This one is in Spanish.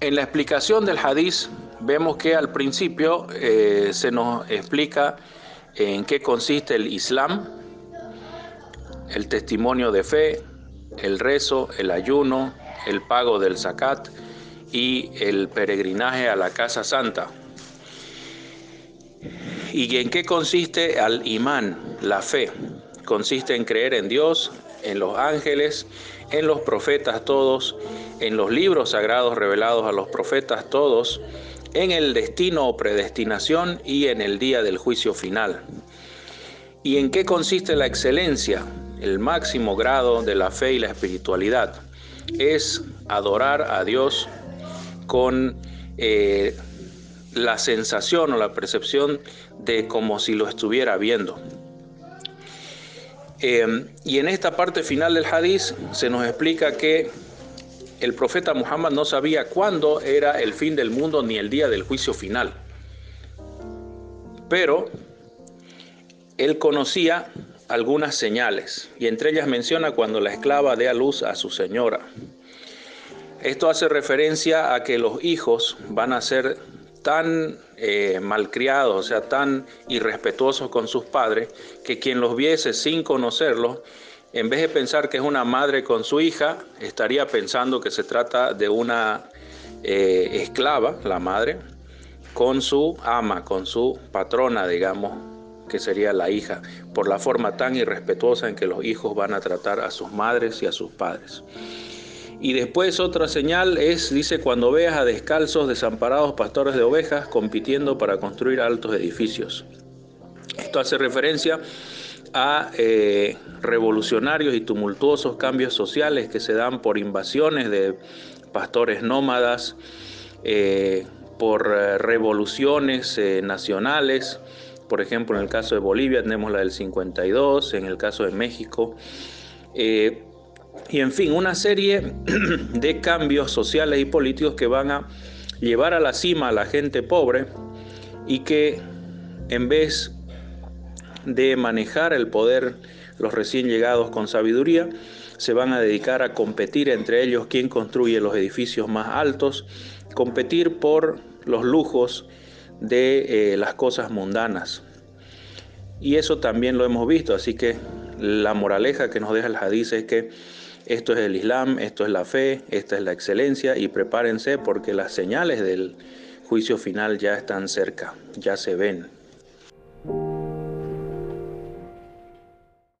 En la explicación del hadiz vemos que al principio eh, se nos explica en qué consiste el Islam, el testimonio de fe, el rezo, el ayuno, el pago del zakat y el peregrinaje a la casa santa. ¿Y en qué consiste al imán, la fe? Consiste en creer en Dios, en los ángeles, en los profetas todos, en los libros sagrados revelados a los profetas todos, en el destino o predestinación y en el día del juicio final. ¿Y en qué consiste la excelencia? El máximo grado de la fe y la espiritualidad es adorar a Dios con eh, la sensación o la percepción de como si lo estuviera viendo. Eh, y en esta parte final del hadiz se nos explica que el profeta Muhammad no sabía cuándo era el fin del mundo ni el día del juicio final. Pero él conocía algunas señales y entre ellas menciona cuando la esclava dé a luz a su señora. Esto hace referencia a que los hijos van a ser tan eh, malcriados, o sea, tan irrespetuosos con sus padres, que quien los viese sin conocerlos en vez de pensar que es una madre con su hija, estaría pensando que se trata de una eh, esclava, la madre, con su ama, con su patrona, digamos, que sería la hija, por la forma tan irrespetuosa en que los hijos van a tratar a sus madres y a sus padres. Y después otra señal es, dice, cuando veas a descalzos, desamparados pastores de ovejas compitiendo para construir altos edificios. Esto hace referencia a eh, revolucionarios y tumultuosos cambios sociales que se dan por invasiones de pastores nómadas, eh, por eh, revoluciones nacionales. Por ejemplo, en el caso de Bolivia tenemos la del 52, en el caso de México. Y en fin, una serie de cambios sociales y políticos que van a llevar a la cima a la gente pobre y que en vez de manejar el poder los recién llegados con sabiduría, se van a dedicar a competir entre ellos quién construye los edificios más altos, competir por los lujos de eh, las cosas mundanas. Y eso también lo hemos visto, así que la moraleja que nos deja el hadiz es que esto es el Islam, esto es la fe, esta es la excelencia y prepárense porque las señales del juicio final ya están cerca, ya se ven.